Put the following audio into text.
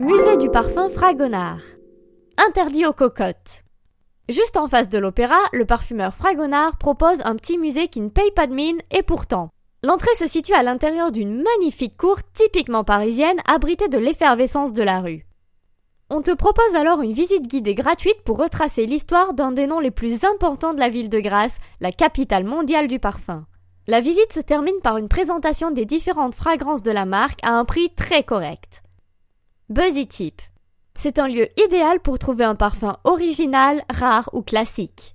Musée du parfum Fragonard. Interdit aux cocottes. Juste en face de l'opéra, le parfumeur Fragonard propose un petit musée qui ne paye pas de mine et pourtant. L'entrée se situe à l'intérieur d'une magnifique cour typiquement parisienne abritée de l'effervescence de la rue. On te propose alors une visite guidée gratuite pour retracer l'histoire d'un des noms les plus importants de la ville de Grasse, la capitale mondiale du parfum. La visite se termine par une présentation des différentes fragrances de la marque à un prix très correct. Buzzy Tip. C'est un lieu idéal pour trouver un parfum original, rare ou classique.